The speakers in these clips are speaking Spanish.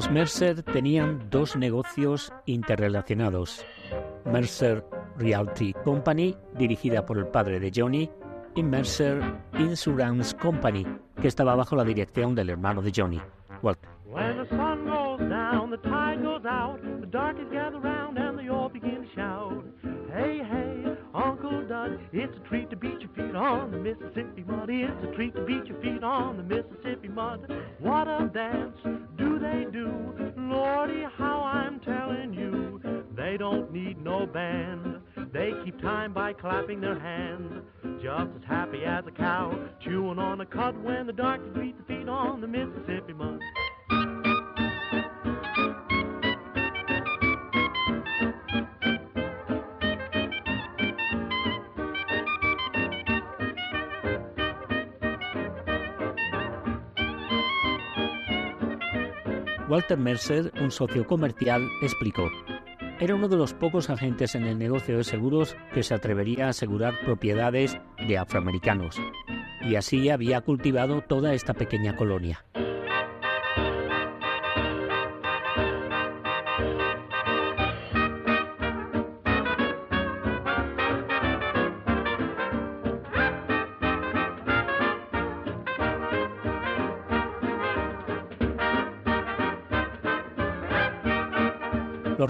Los Mercer tenían dos negocios interrelacionados. Mercer Realty Company, dirigida por el padre de Johnny, y Mercer Insurance Company, que estaba bajo la dirección del hermano de Johnny, Walter. On the Mississippi mud. It's a treat to beat your feet on the Mississippi mud. What a dance do they do? Lordy, how I'm telling you, they don't need no band. They keep time by clapping their hands, just as happy as a cow chewing on a cud when the darkies beat the feet on the Mississippi mud. Walter Mercer, un socio comercial, explicó, era uno de los pocos agentes en el negocio de seguros que se atrevería a asegurar propiedades de afroamericanos, y así había cultivado toda esta pequeña colonia.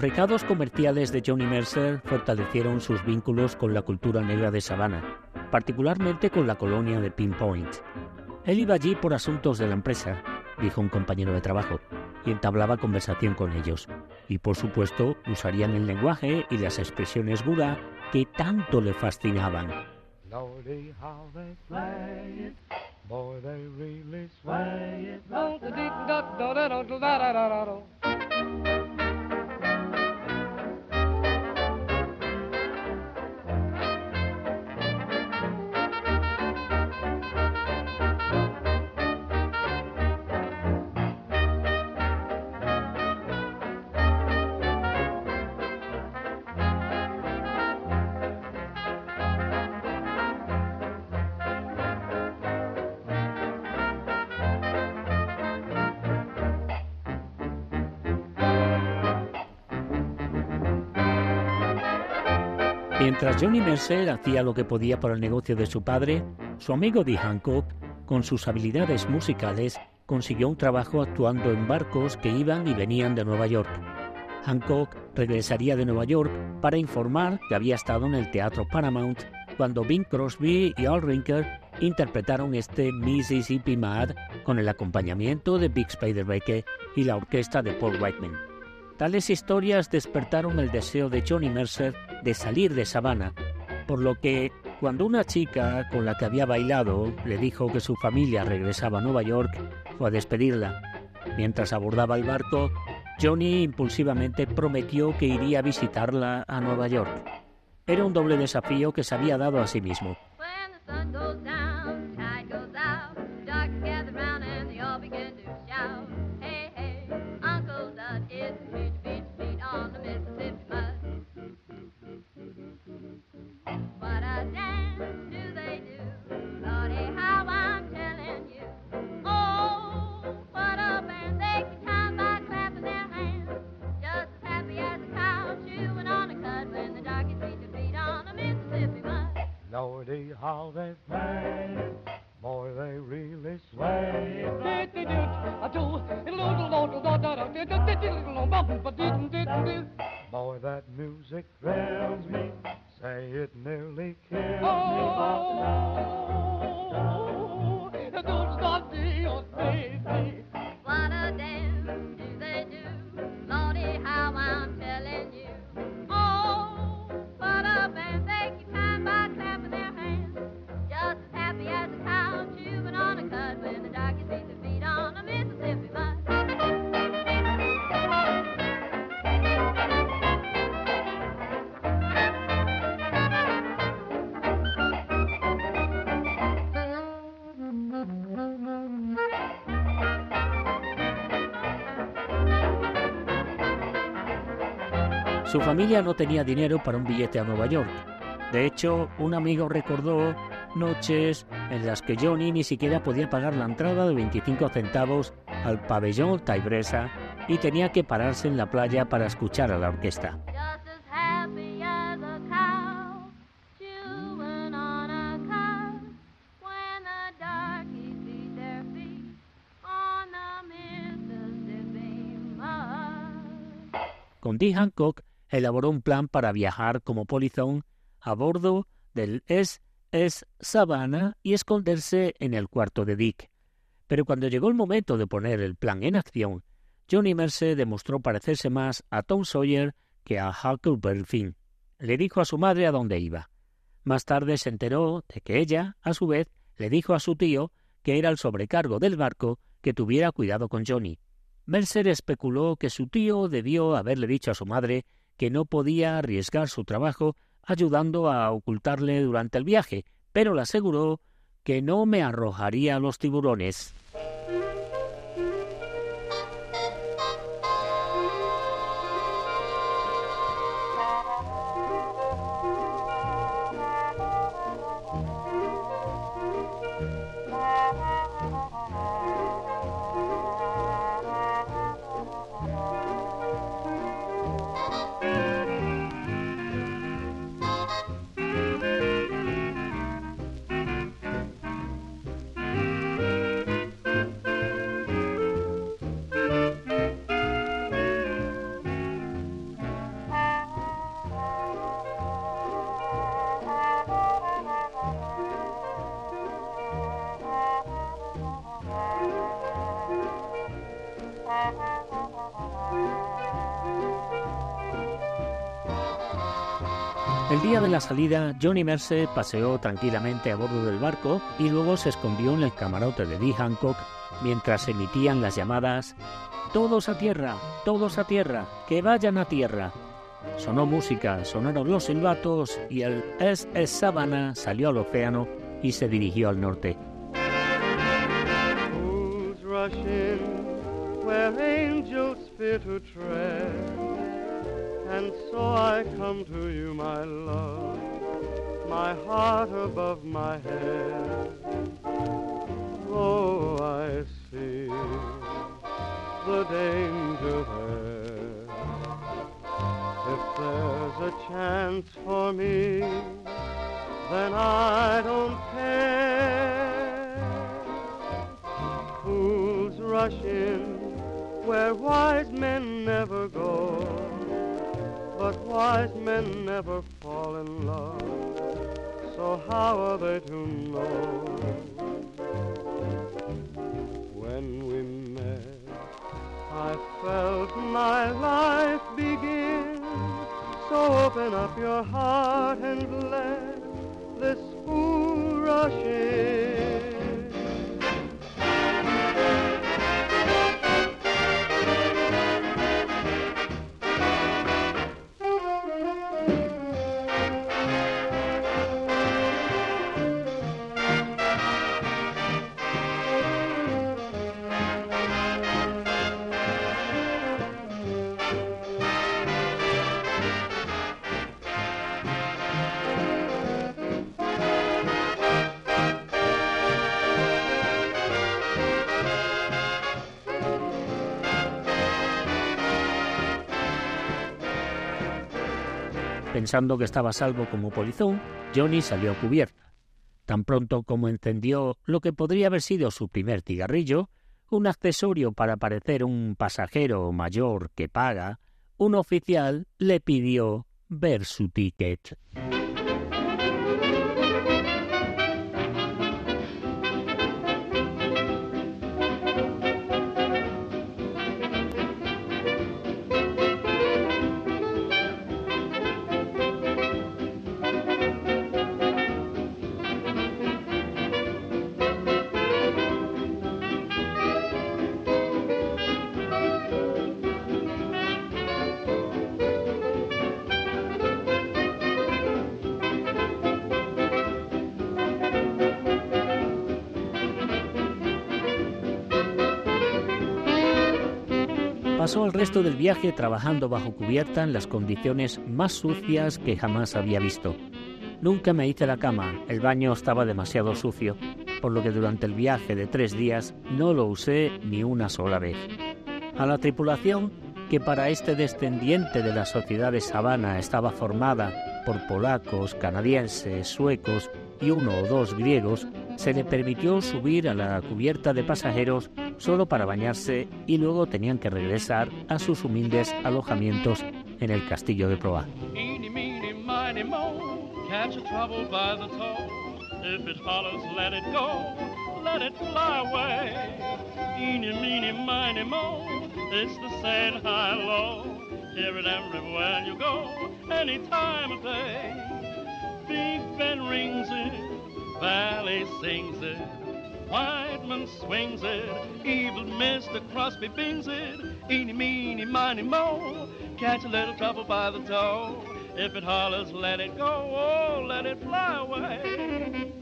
Los recados comerciales de Johnny Mercer fortalecieron sus vínculos con la cultura negra de Savannah, particularmente con la colonia de Pinpoint. Él iba allí por asuntos de la empresa, dijo un compañero de trabajo, y entablaba conversación con ellos. Y por supuesto usarían el lenguaje y las expresiones gura que tanto le fascinaban. Mientras Johnny Mercer hacía lo que podía por el negocio de su padre, su amigo Dee Hancock, con sus habilidades musicales, consiguió un trabajo actuando en barcos que iban y venían de Nueva York. Hancock regresaría de Nueva York para informar que había estado en el Teatro Paramount cuando Bing Crosby y Al Rinker interpretaron este Mississippi Mad con el acompañamiento de Big Spider y la orquesta de Paul Whiteman. Tales historias despertaron el deseo de Johnny Mercer de salir de Savannah, por lo que cuando una chica con la que había bailado le dijo que su familia regresaba a Nueva York, fue a despedirla. Mientras abordaba el barco, Johnny impulsivamente prometió que iría a visitarla a Nueva York. Era un doble desafío que se había dado a sí mismo. Lordy, how they play. Boy, they really sway. Boy, that music thrills me. Say it nearly Su familia no tenía dinero para un billete a Nueva York. De hecho, un amigo recordó noches en las que Johnny ni siquiera podía pagar la entrada de 25 centavos al pabellón Taibresa y tenía que pararse en la playa para escuchar a la orquesta. Con Dee Hancock elaboró un plan para viajar como polizón a bordo del SS Savannah y esconderse en el cuarto de Dick. Pero cuando llegó el momento de poner el plan en acción, Johnny Mercer demostró parecerse más a Tom Sawyer que a Huckleberry Finn. Le dijo a su madre a dónde iba. Más tarde se enteró de que ella, a su vez, le dijo a su tío que era el sobrecargo del barco que tuviera cuidado con Johnny. Mercer especuló que su tío debió haberle dicho a su madre que no podía arriesgar su trabajo ayudando a ocultarle durante el viaje, pero le aseguró que no me arrojaría a los tiburones. El día de la salida, Johnny Mercer paseó tranquilamente a bordo del barco y luego se escondió en el camarote de Dee Hancock mientras emitían las llamadas Todos a tierra, todos a tierra, que vayan a tierra. Sonó música, sonaron los silbatos y el SS Savannah salió al océano y se dirigió al norte. And so I come to you, my love, my heart above my head. Oh, I see the danger there. If there's a chance for me, then I don't care. Fools rush in where wise men never go, wise men never fall in love. So how are they to know? When we met, I felt my life begin. So open up your heart and let this fool rush in. Pensando que estaba salvo como polizón, Johnny salió a cubierta. Tan pronto como encendió lo que podría haber sido su primer cigarrillo, un accesorio para parecer un pasajero mayor que paga, un oficial le pidió ver su ticket. Pasó el resto del viaje trabajando bajo cubierta en las condiciones más sucias que jamás había visto. Nunca me hice la cama, el baño estaba demasiado sucio, por lo que durante el viaje de tres días no lo usé ni una sola vez. A la tripulación, que para este descendiente de la sociedad de Sabana estaba formada por polacos, canadienses, suecos y uno o dos griegos, se le permitió subir a la cubierta de pasajeros solo para bañarse y luego tenían que regresar a sus humildes alojamientos en el castillo de Proa. It, Whiteman swings it, evil Mr. Crosby bings it. Eeny, meeny, miny, moe, catch a little trouble by the toe. If it hollers, let it go, oh, let it fly away.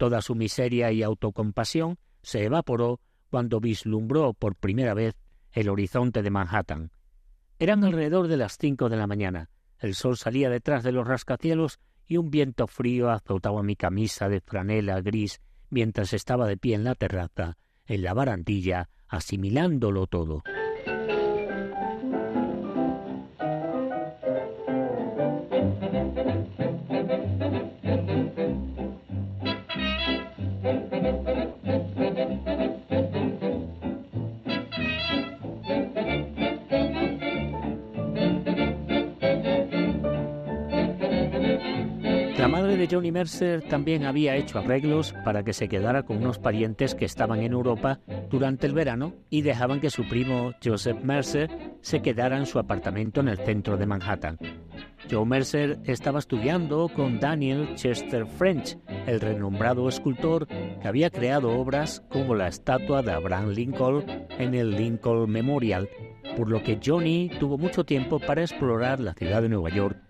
Toda su miseria y autocompasión se evaporó cuando vislumbró por primera vez el horizonte de Manhattan. Eran alrededor de las cinco de la mañana. El sol salía detrás de los rascacielos y un viento frío azotaba mi camisa de franela gris mientras estaba de pie en la terraza, en la barandilla, asimilándolo todo. La madre de Johnny Mercer también había hecho arreglos para que se quedara con unos parientes que estaban en Europa durante el verano y dejaban que su primo Joseph Mercer se quedara en su apartamento en el centro de Manhattan. Joe Mercer estaba estudiando con Daniel Chester French, el renombrado escultor que había creado obras como la estatua de Abraham Lincoln en el Lincoln Memorial, por lo que Johnny tuvo mucho tiempo para explorar la ciudad de Nueva York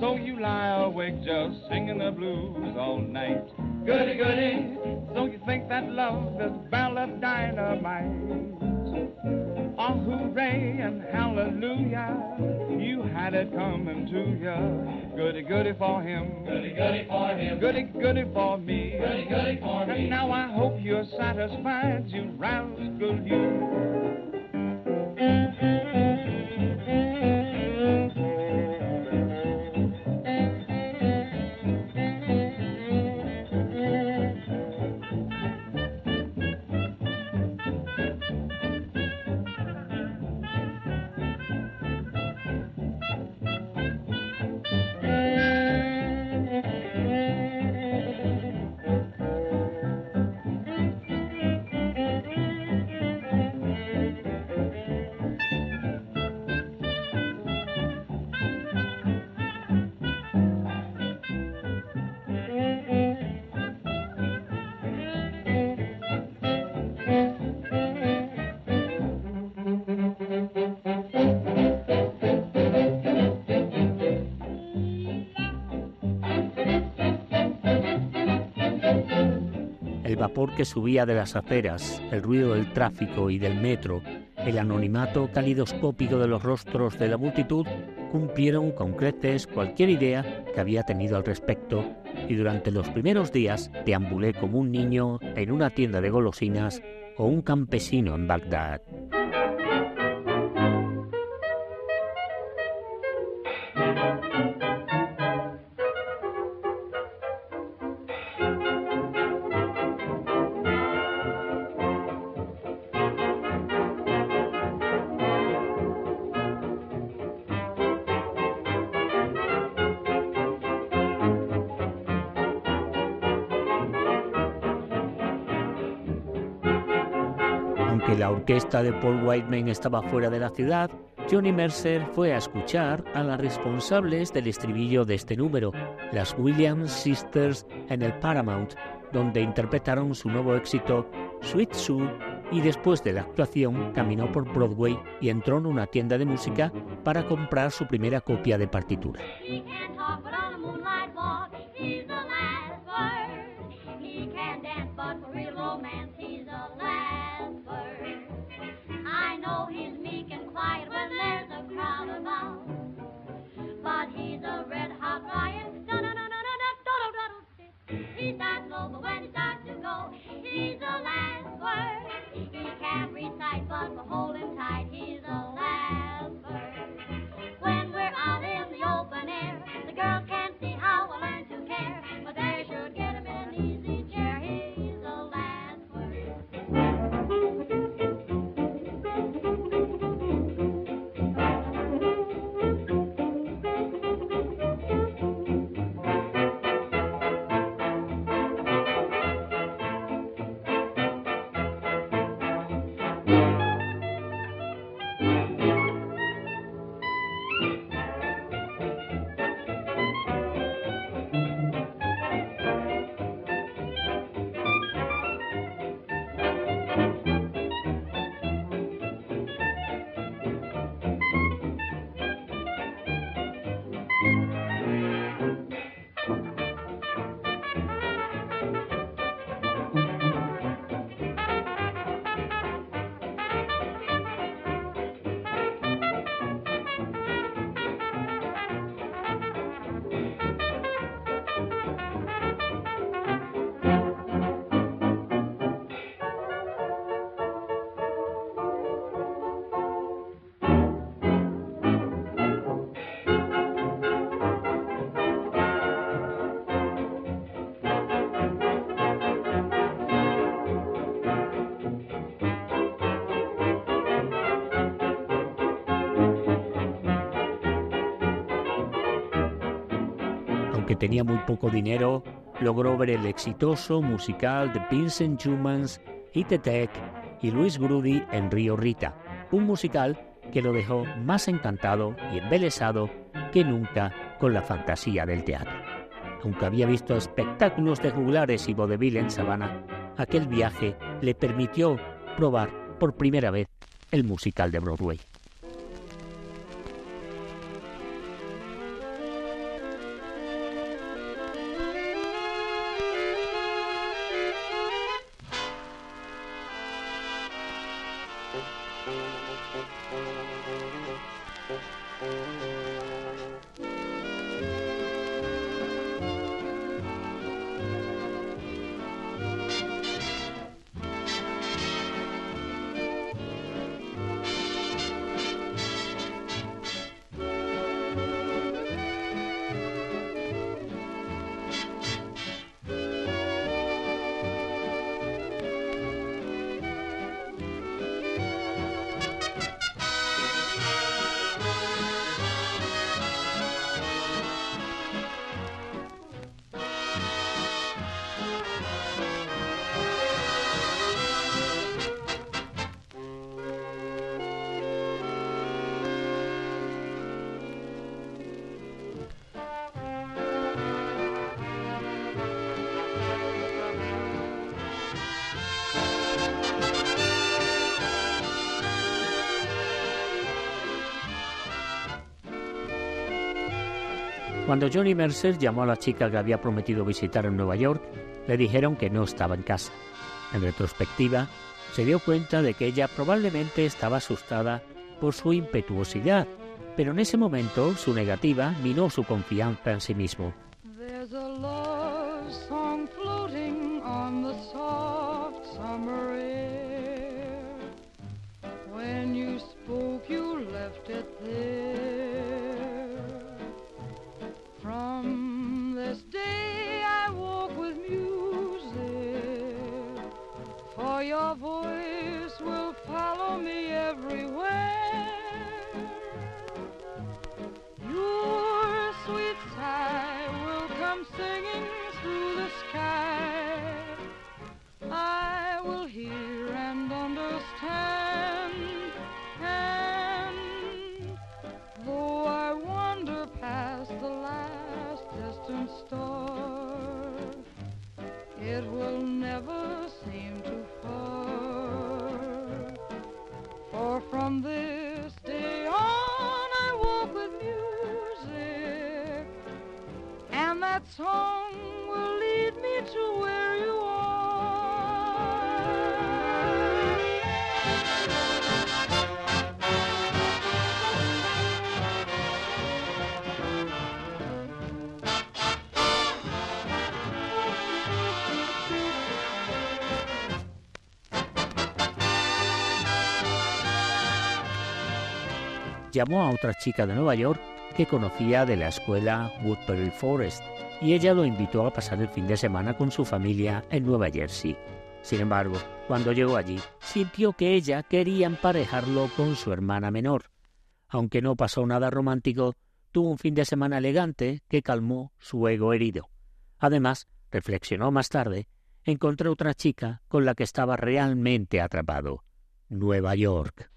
So you lie awake just singing the blues all night. Goody, goody. So you think that love is of dynamite. Oh, hooray and hallelujah. You had it coming to ya. Goody, goody for him. Goody, goody for him. Goody, goody for me. Goody, goody for And me. now I hope you're satisfied, you rascal, you. Vapor que subía de las aceras, el ruido del tráfico y del metro, el anonimato calidoscópico de los rostros de la multitud cumplieron con creces cualquier idea que había tenido al respecto y durante los primeros días deambulé como un niño en una tienda de golosinas o un campesino en Bagdad. Orquesta de Paul Whiteman estaba fuera de la ciudad, Johnny Mercer fue a escuchar a las responsables del estribillo de este número, las Williams Sisters en el Paramount, donde interpretaron su nuevo éxito Sweet Sue y después de la actuación caminó por Broadway y entró en una tienda de música para comprar su primera copia de partitura. Tenía muy poco dinero, logró ver el exitoso musical de Vincent Schumanns, Hit Attack y Luis Grudy en Río Rita, un musical que lo dejó más encantado y embelesado que nunca con la fantasía del teatro. Aunque había visto espectáculos de juglares y vodevil en Savannah, aquel viaje le permitió probar por primera vez el musical de Broadway. Cuando Johnny Mercer llamó a la chica que había prometido visitar en Nueva York, le dijeron que no estaba en casa. En retrospectiva, se dio cuenta de que ella probablemente estaba asustada por su impetuosidad, pero en ese momento su negativa minó su confianza en sí mismo. song will lead me to where you are. Llamó a otra chica de Nueva York que conocía de la escuela Woodbury Forest y ella lo invitó a pasar el fin de semana con su familia en Nueva Jersey. Sin embargo, cuando llegó allí, sintió que ella quería emparejarlo con su hermana menor. Aunque no pasó nada romántico, tuvo un fin de semana elegante que calmó su ego herido. Además, reflexionó más tarde, encontró otra chica con la que estaba realmente atrapado. Nueva York.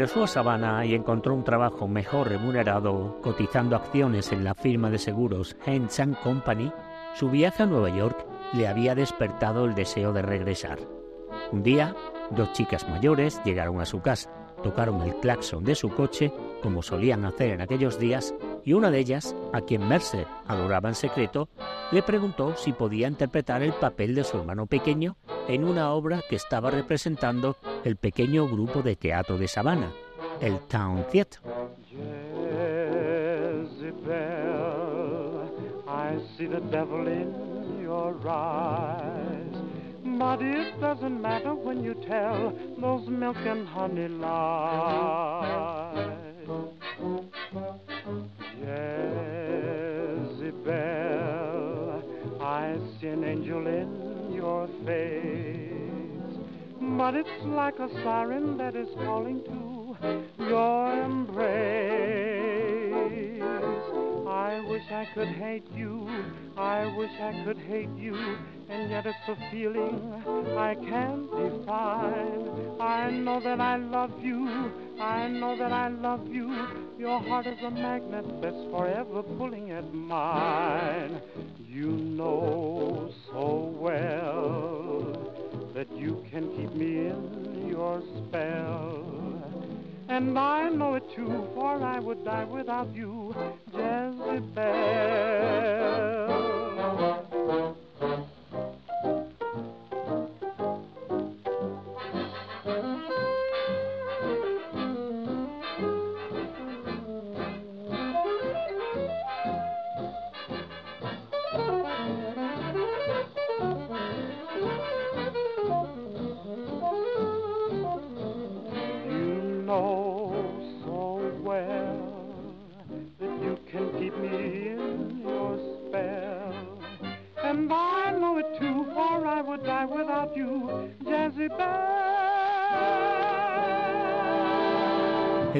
Regresó a Savannah y encontró un trabajo mejor remunerado, cotizando acciones en la firma de seguros Hens Company, su viaje a Nueva York le había despertado el deseo de regresar. Un día, dos chicas mayores llegaron a su casa, tocaron el claxon de su coche, como solían hacer en aquellos días, y una de ellas, a quien Mercer adoraba en secreto, le preguntó si podía interpretar el papel de su hermano pequeño en una obra que estaba representando el pequeño grupo de teatro de Savannah, el Town Theatre. But it's like a siren that is calling to your embrace. I wish I could hate you. I wish I could hate you. And yet it's a feeling I can't define. I know that I love you. I know that I love you. Your heart is a magnet that's forever pulling at mine. You know so well that you can keep me in your spell. And I know it too, for I would die without you, Jezebel.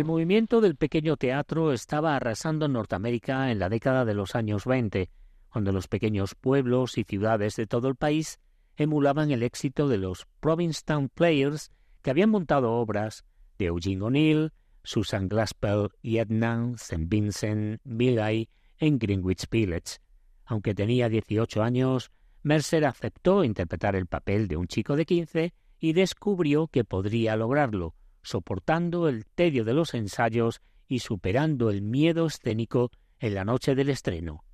El movimiento del pequeño teatro estaba arrasando en Norteamérica en la década de los años 20, cuando los pequeños pueblos y ciudades de todo el país emulaban el éxito de los Provincetown Players que habían montado obras de Eugene O'Neill, Susan Glaspell y Edna St. Vincent Millay en Greenwich Village. Aunque tenía 18 años, Mercer aceptó interpretar el papel de un chico de 15 y descubrió que podría lograrlo, soportando el tedio de los ensayos y superando el miedo escénico en la noche del estreno.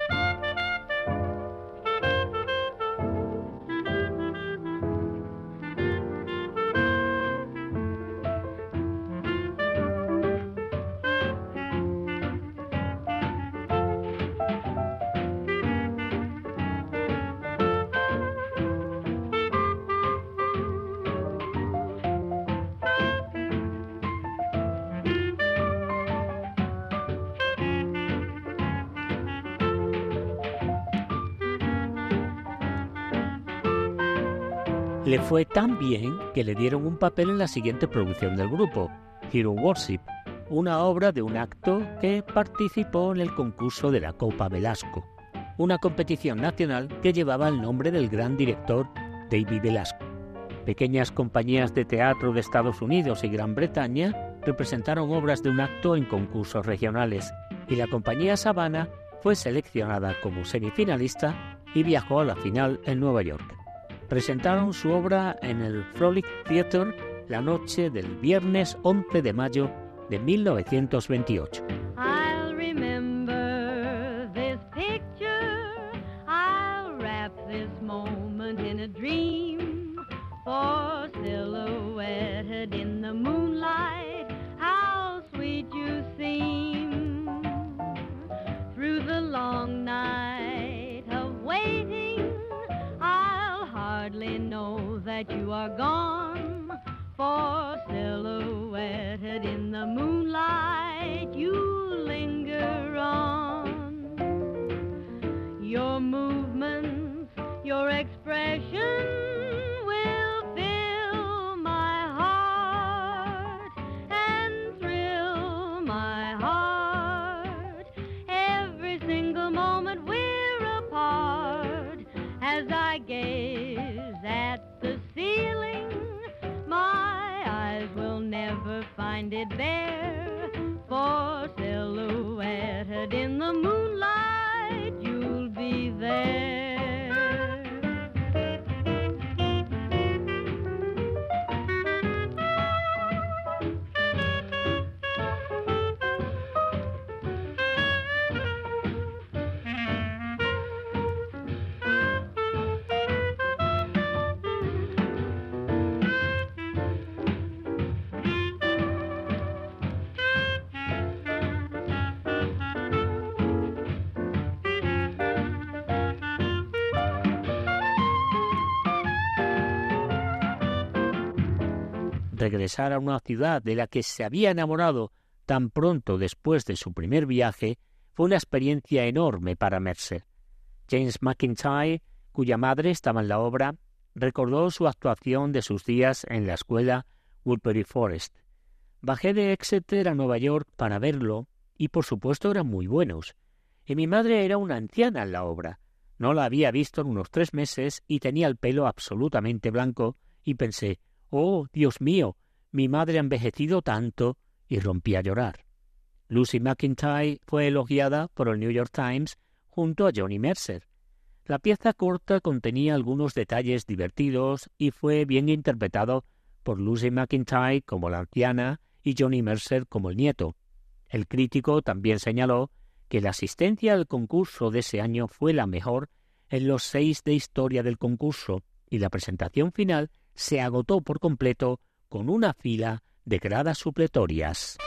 Fue tan bien que le dieron un papel en la siguiente producción del grupo, Hero Worship, una obra de un acto que participó en el concurso de la Copa Velasco, una competición nacional que llevaba el nombre del gran director David Velasco. Pequeñas compañías de teatro de Estados Unidos y Gran Bretaña representaron obras de un acto en concursos regionales y la compañía Savannah fue seleccionada como semifinalista y viajó a la final en Nueva York. Presentaron su obra en el Frolic Theatre la noche del viernes 11 de mayo de 1928. That you are gone. For silhouetted in the moonlight, you linger on. Your movements, your expression Regresar a una ciudad de la que se había enamorado tan pronto después de su primer viaje fue una experiencia enorme para Mercer. James McIntyre, cuya madre estaba en la obra, recordó su actuación de sus días en la escuela Woodbury Forest. Bajé de Exeter a Nueva York para verlo y por supuesto eran muy buenos. Y mi madre era una anciana en la obra. No la había visto en unos tres meses y tenía el pelo absolutamente blanco y pensé, oh, Dios mío, mi madre ha envejecido tanto y rompí a llorar. Lucy McIntyre fue elogiada por el New York Times junto a Johnny Mercer. La pieza corta contenía algunos detalles divertidos y fue bien interpretado por Lucy McIntyre como la anciana y Johnny Mercer como el nieto. El crítico también señaló que la asistencia al concurso de ese año fue la mejor en los seis de historia del concurso y la presentación final se agotó por completo con una fila de gradas supletorias.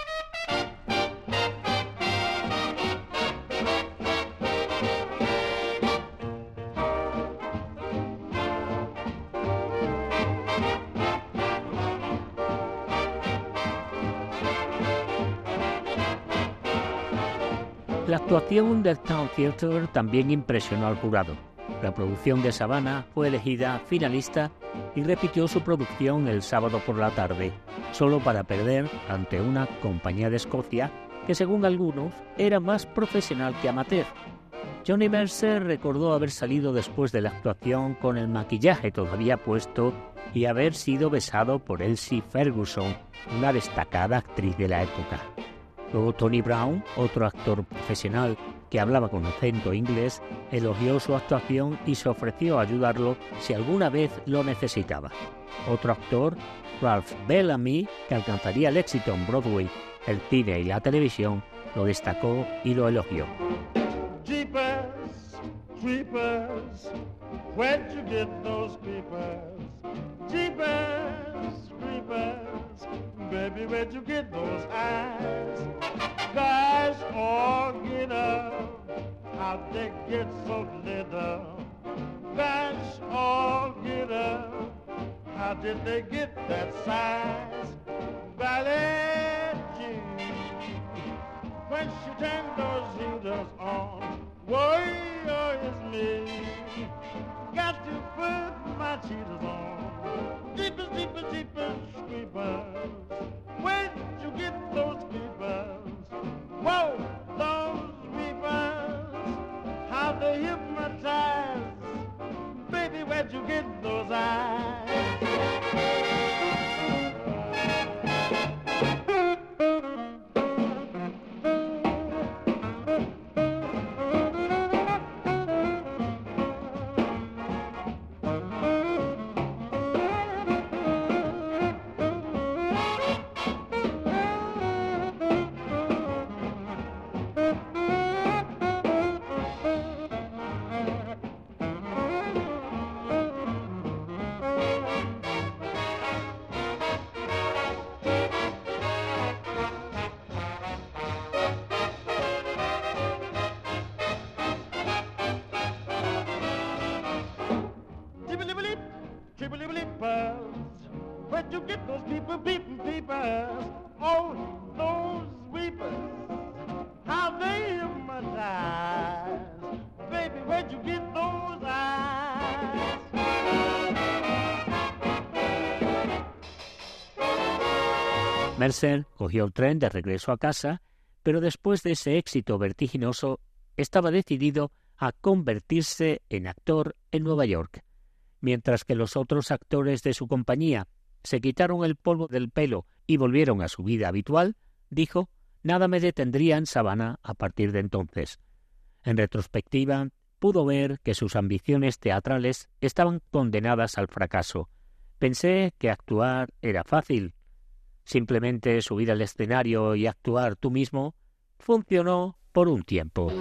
La actuación del Town Theatre también impresionó al jurado. La producción de Savannah fue elegida finalista y repitió su producción el sábado por la tarde, solo para perder ante una compañía de Escocia que según algunos era más profesional que amateur. Johnny Mercer recordó haber salido después de la actuación con el maquillaje todavía puesto y haber sido besado por Elsie Ferguson, una destacada actriz de la época. Luego Tony Brown, otro actor profesional que hablaba con acento inglés, elogió su actuación y se ofreció a ayudarlo si alguna vez lo necesitaba. Otro actor, Ralph Bellamy, que alcanzaría el éxito en Broadway, el cine y la televisión, lo destacó y lo elogió. Creepers, where'd you get those creepers? Jeepers, creepers, baby, where'd you get those eyes? Guys all get up, how'd they get so lit up? Guys all get up, how did they get that size? Ballet Jean, when she turned those heaters on. Warrior oh, is me. Got to put my cheaters on. Deeper, deeper, deeper, creepers. Where'd you get those creepers? Whoa, those creepers. How they hypnotize. Baby, where'd you get those eyes? Mercer cogió el tren de regreso a casa, pero después de ese éxito vertiginoso, estaba decidido a convertirse en actor en Nueva York. Mientras que los otros actores de su compañía se quitaron el polvo del pelo y volvieron a su vida habitual, dijo, nada me detendría en Sabana a partir de entonces. En retrospectiva, pudo ver que sus ambiciones teatrales estaban condenadas al fracaso. Pensé que actuar era fácil. Simplemente subir al escenario y actuar tú mismo funcionó por un tiempo.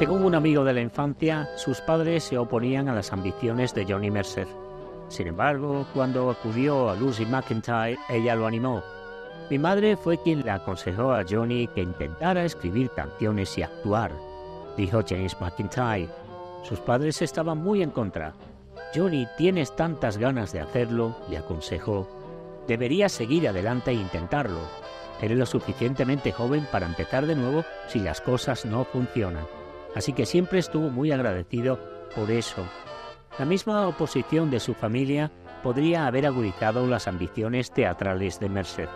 Según un amigo de la infancia, sus padres se oponían a las ambiciones de Johnny Mercer. Sin embargo, cuando acudió a Lucy McIntyre, ella lo animó. Mi madre fue quien le aconsejó a Johnny que intentara escribir canciones y actuar, dijo James McIntyre. Sus padres estaban muy en contra. Johnny, tienes tantas ganas de hacerlo, le aconsejó. Deberías seguir adelante e intentarlo. Eres lo suficientemente joven para empezar de nuevo si las cosas no funcionan. Así que siempre estuvo muy agradecido por eso. La misma oposición de su familia podría haber agudizado las ambiciones teatrales de Mercer.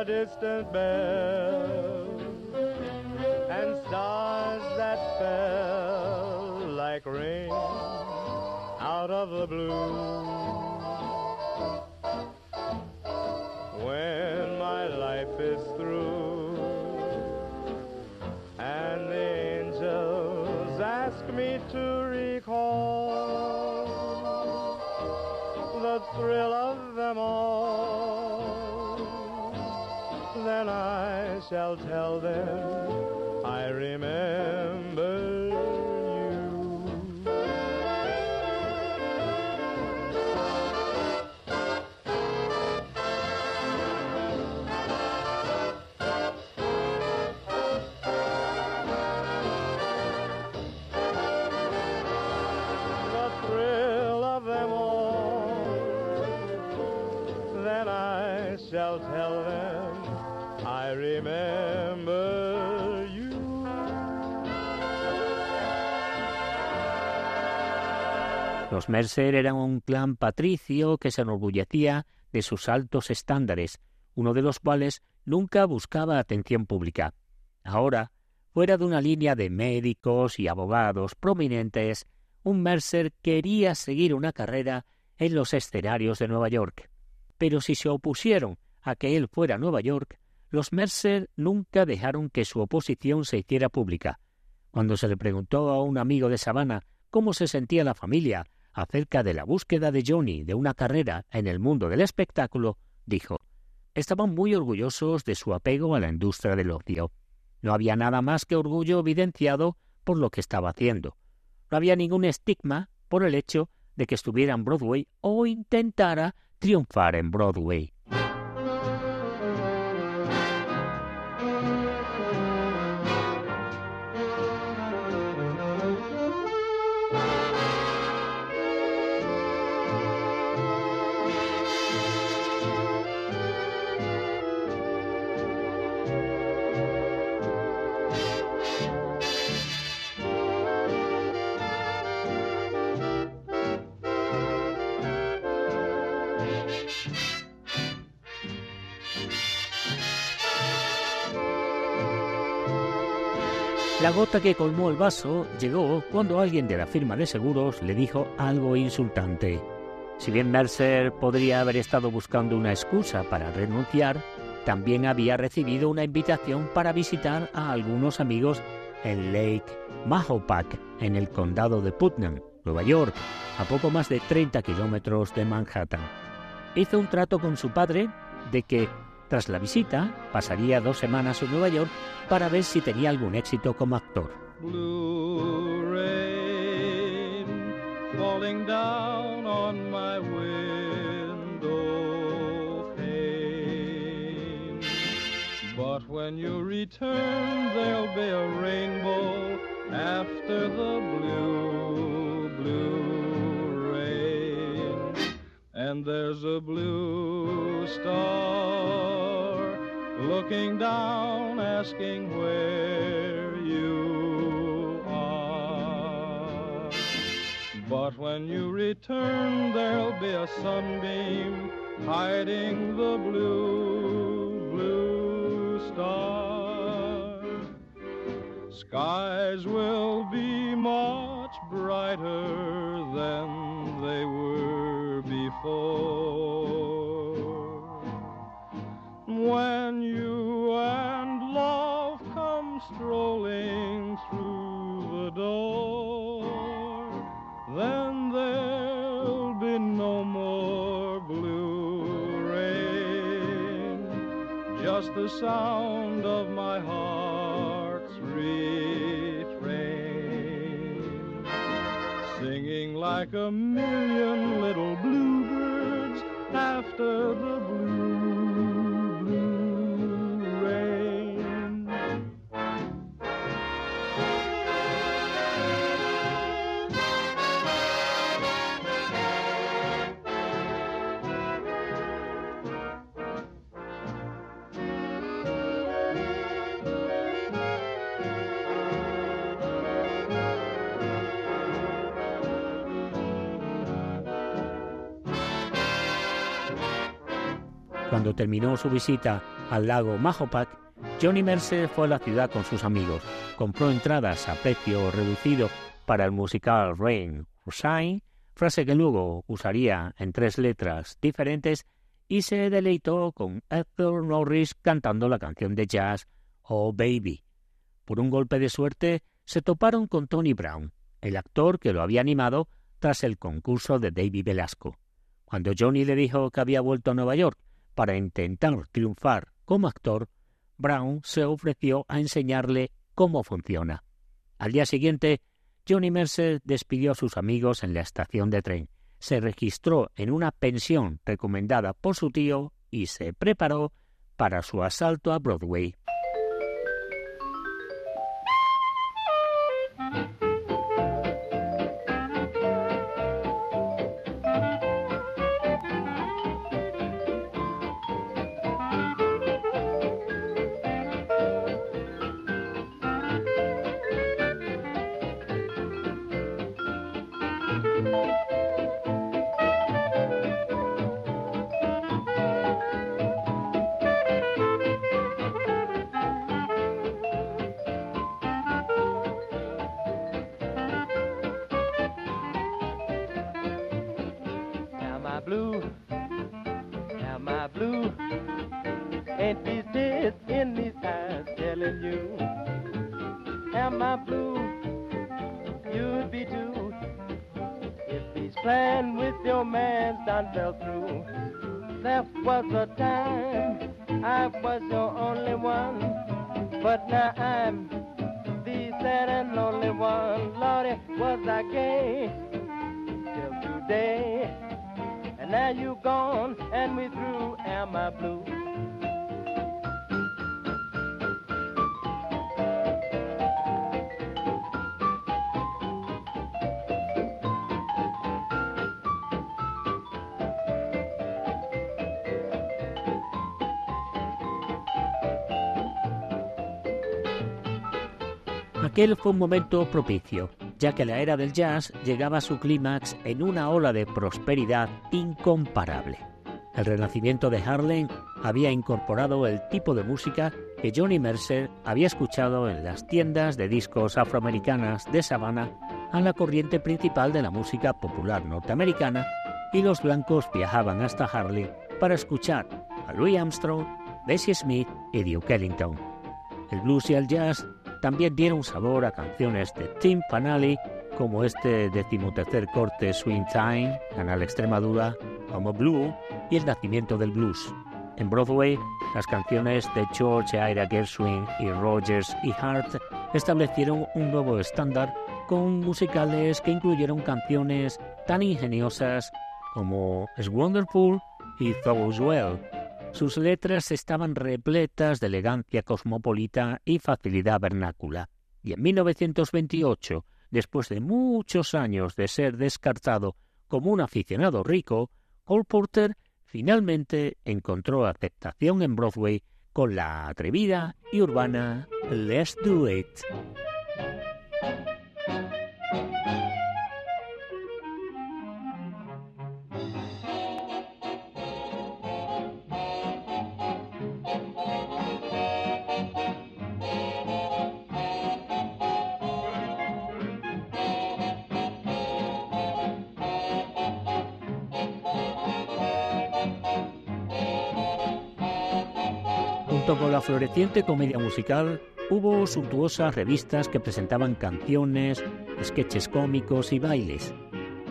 A distant bell and stars that fell like rain out of the blue. Shall tell them Los Mercer eran un clan patricio que se enorgullecía de sus altos estándares, uno de los cuales nunca buscaba atención pública. Ahora, fuera de una línea de médicos y abogados prominentes, un Mercer quería seguir una carrera en los escenarios de Nueva York. Pero si se opusieron a que él fuera a Nueva York, los Mercer nunca dejaron que su oposición se hiciera pública. Cuando se le preguntó a un amigo de Savannah cómo se sentía la familia acerca de la búsqueda de Johnny de una carrera en el mundo del espectáculo, dijo, estaban muy orgullosos de su apego a la industria del ocio. No había nada más que orgullo evidenciado por lo que estaba haciendo. No había ningún estigma por el hecho de que estuviera en Broadway o intentara triunfar en Broadway. Gota que colmó el vaso llegó cuando alguien de la firma de seguros le dijo algo insultante. Si bien Mercer podría haber estado buscando una excusa para renunciar, también había recibido una invitación para visitar a algunos amigos en Lake Mahopac, en el condado de Putnam, Nueva York, a poco más de 30 kilómetros de Manhattan. Hizo un trato con su padre de que tras la visita, pasaría dos semanas en Nueva York para ver si tenía algún éxito como actor. Blue rain falling down on my window pane. But when you return, there'll be a rainbow after the blue, blue rain. And there's a blue star looking down, asking where you are. But when you return, there'll be a sunbeam hiding the blue, blue star. Skies will be much brighter than they were before. Sound of my heart's refrain, singing like a million little Cuando terminó su visita al lago Mahopac, Johnny Mercer fue a la ciudad con sus amigos, compró entradas a precio reducido para el musical Rain or Shine, frase que luego usaría en tres letras diferentes, y se deleitó con Ethel Norris cantando la canción de jazz Oh Baby. Por un golpe de suerte, se toparon con Tony Brown, el actor que lo había animado tras el concurso de David Velasco. Cuando Johnny le dijo que había vuelto a Nueva York para intentar triunfar como actor, Brown se ofreció a enseñarle cómo funciona. Al día siguiente, Johnny Mercer despidió a sus amigos en la estación de tren, se registró en una pensión recomendada por su tío y se preparó para su asalto a Broadway. Aquel fue un momento propicio, ya que la era del jazz llegaba a su clímax en una ola de prosperidad incomparable. El renacimiento de Harlem había incorporado el tipo de música que Johnny Mercer había escuchado en las tiendas de discos afroamericanas de Savannah a la corriente principal de la música popular norteamericana y los blancos viajaban hasta Harlem para escuchar a Louis Armstrong, Bessie Smith y Duke Ellington. El blues y el jazz también dieron sabor a canciones de Tim Panelli como este decimotercer corte Swing Time, Canal Extremadura, como Blue y el nacimiento del blues. En Broadway, las canciones de George Ira Gershwin y Rogers y Hart establecieron un nuevo estándar con musicales que incluyeron canciones tan ingeniosas como Es Wonderful y Thoughts Well. Sus letras estaban repletas de elegancia cosmopolita y facilidad vernácula. Y en 1928, después de muchos años de ser descartado como un aficionado rico, Cole Porter finalmente encontró aceptación en Broadway con la atrevida y urbana Let's Do It. Con la floreciente comedia musical, hubo suntuosas revistas que presentaban canciones, sketches cómicos y bailes.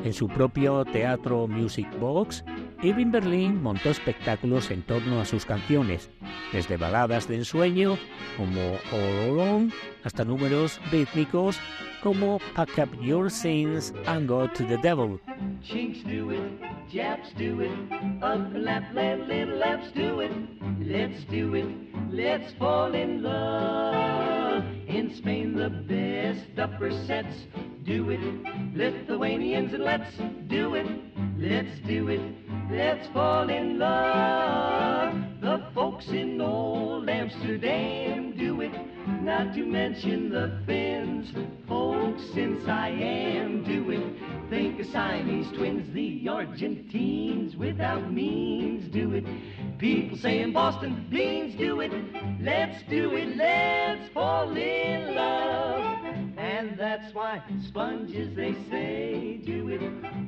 En su propio teatro Music Box, Irving Berlin montó espectáculos en torno a sus canciones, desde baladas de ensueño como All Alone hasta números rítmicos como Pack Up Your Sins and Go to the Devil. Chinks do it, Japs do it, up Lapland, little Laps do it. Let's do it, let's fall in love. In Spain, the best upper sets do it. Lithuanians and let's do it, let's do it, let's fall in love. The folks in old Amsterdam do it, not to mention the Finns. Folks in Siam do it. Think of Siamese twins, the Argentines without means do it. People say in Boston, beans do it. Let's do it, let's fall in love. And that's why sponges, they say, do it.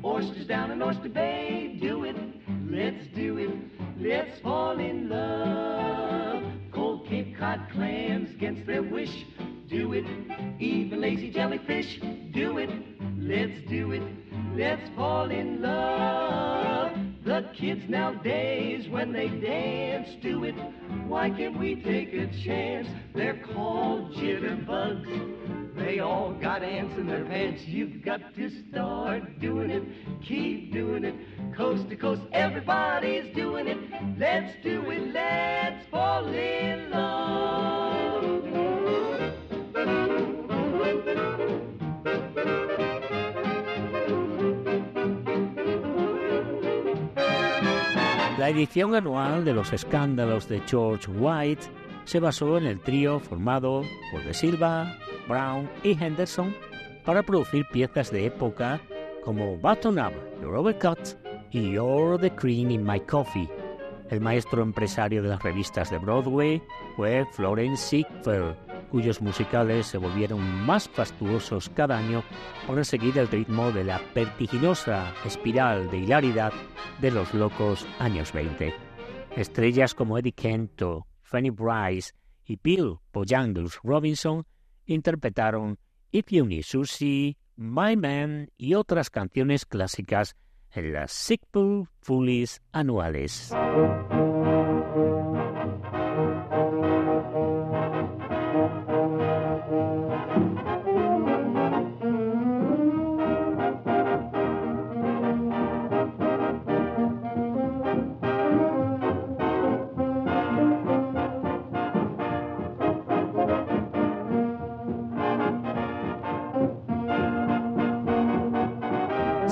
Oysters down in Oyster Bay, do it. Let's do it, let's fall in love. Cold Cape Cod clams against their wish, do it. Even lazy jellyfish, do it. Let's do it, let's fall in love. The kids nowadays, when they dance, do it. Why can't we take a chance? They're called jitterbugs. They all got ants in their pants. You've got to start doing it. Keep doing it. Coast to coast, everybody's doing it. Let's do it. Let's fall in love. La edición anual de los escándalos de George White se basó en el trío formado por De Silva, Brown y Henderson para producir piezas de época como Button Up, Your Overcut y You're the Cream in My Coffee. El maestro empresario de las revistas de Broadway fue Florence Ziegfeld, cuyos musicales se volvieron más fastuosos cada año por seguir el ritmo de la vertiginosa espiral de hilaridad de los locos años 20. Estrellas como Eddie Kento, Fanny Bryce y Bill Bojangles Robinson interpretaron If You Need Susie, My Man y otras canciones clásicas en las Sickpool Foolies anuales.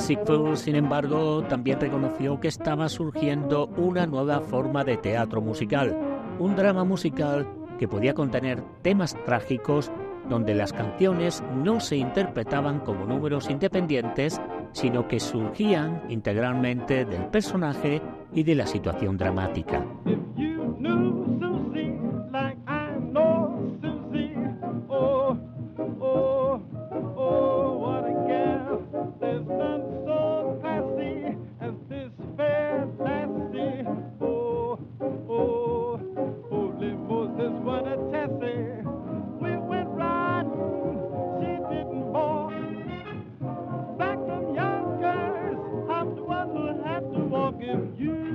Ziegfeld, sin embargo, también reconoció que estaba surgiendo una nueva forma de teatro musical, un drama musical que podía contener temas trágicos donde las canciones no se interpretaban como números independientes, sino que surgían integralmente del personaje y de la situación dramática. You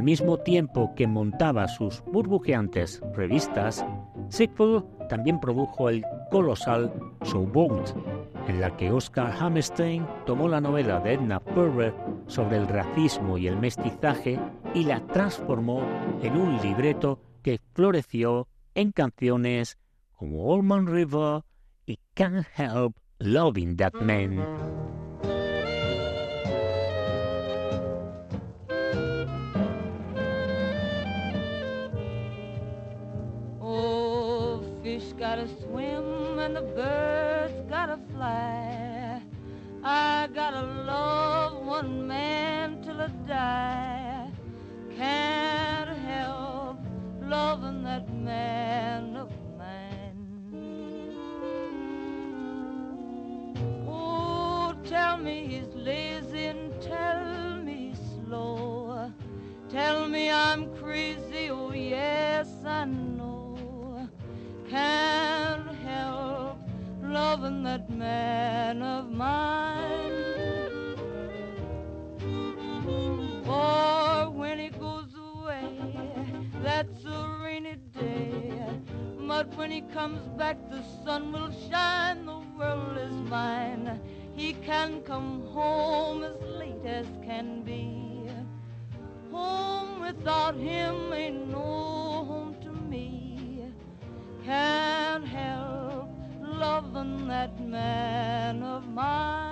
Al mismo tiempo que montaba sus burbujeantes revistas, Ziegfeld también produjo el colosal Showboat, en la que Oscar Hammerstein tomó la novela de Edna Purver sobre el racismo y el mestizaje y la transformó en un libreto que floreció en canciones como Allman River y Can't Help Loving That Man. Gotta swim and the birds gotta fly. I gotta love one man till I die. Can't help loving that man of mine. Oh, tell me he's lazy and tell me slow. Tell me I'm crazy, oh yes, I know. Can't man of mine. For when he goes away, that's a rainy day. But when he comes back, the sun will shine, the world is mine. He can come home as late as can be. Home without him ain't no home to me. Can't help loving that man of mine.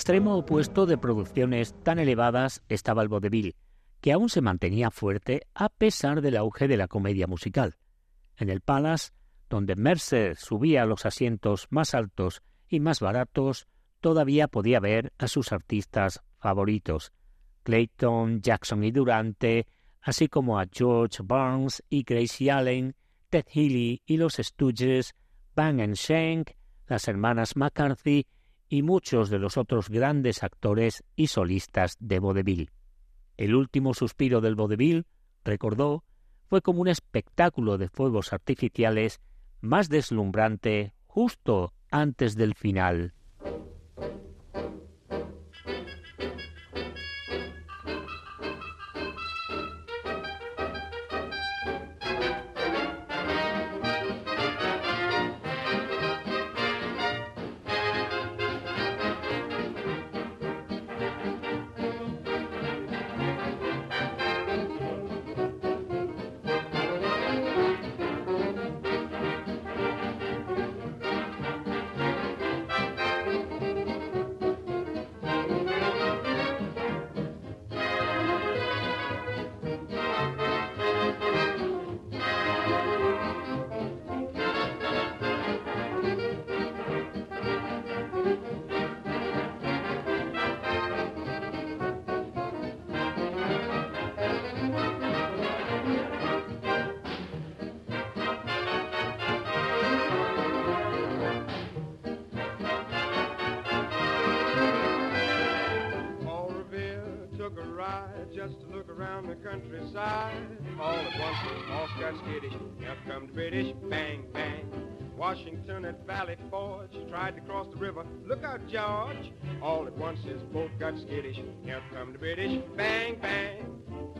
Extremo opuesto de producciones tan elevadas estaba el vodevil, que aún se mantenía fuerte a pesar del auge de la comedia musical. En el Palace, donde Mercer subía a los asientos más altos y más baratos, todavía podía ver a sus artistas favoritos, Clayton, Jackson y Durante, así como a George Burns y Gracie Allen, Ted Healy y los Stooges, Bang Shank, las hermanas McCarthy y muchos de los otros grandes actores y solistas de vaudeville. El último suspiro del vaudeville, recordó, fue como un espectáculo de fuegos artificiales más deslumbrante justo antes del final. Countryside. All at once, the horse got skittish. Come the British, bang, bang. Washington at Valley Forge tried to cross the river. Look out, George! All at once, his boat got skittish. Up come the British, bang, bang.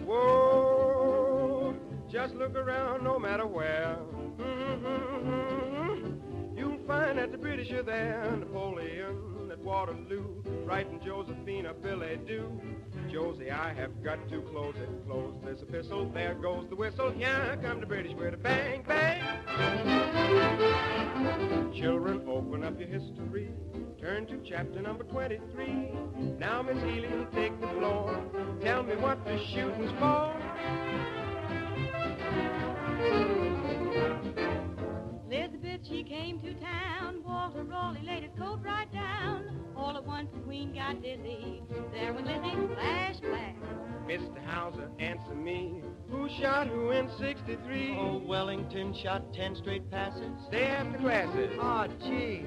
Whoa! Just look around, no matter where. Mm-hmm. You'll find that the British are there. Napoleon Waterloo, writing Josephine a billet do. Josie, I have got to close it. Close this epistle. There goes the whistle. Here come the British with a bang, bang. Children, open up your history. Turn to chapter number 23. Now, Miss Healy, take the floor. Tell me what the shooting's for. Elizabeth, she came to town. Walter Raleigh laid his coat right down. All at once the queen got dizzy. There went Lizzie, flash, flash. Mr. Hauser, answer me. Who shot who in 63? Oh, Wellington shot ten straight passes. Stay after classes. Oh, gee.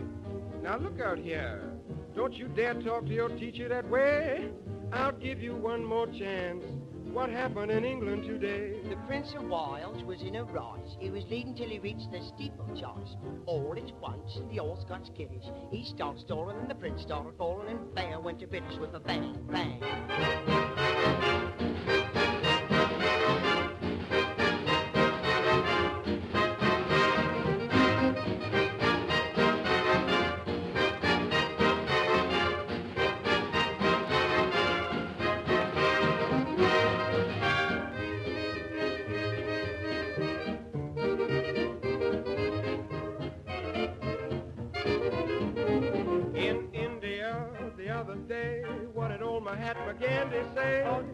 Now look out here. Don't you dare talk to your teacher that way. I'll give you one more chance. What happened in England today? The Prince of Wales was in a rise. He was leading till he reached the steeplechase. All at once, the horse got skittish. He started stalling and the prince started falling and there went to British with a bang, bang.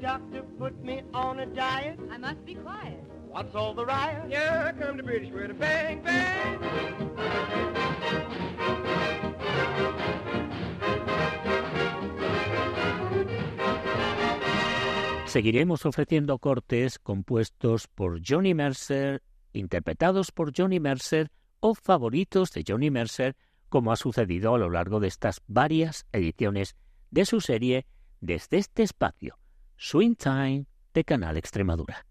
Doctor, put me on a diet. I must be quiet. What's all the riot? Yeah, come the British with a bang, bang. Seguiremos ofreciendo cortes compuestos por Johnny Mercer, interpretados por Johnny Mercer o favoritos de Johnny Mercer, como ha sucedido a lo largo de estas varias ediciones de su serie Desde este espacio, Swing Time de Canal Extremadura.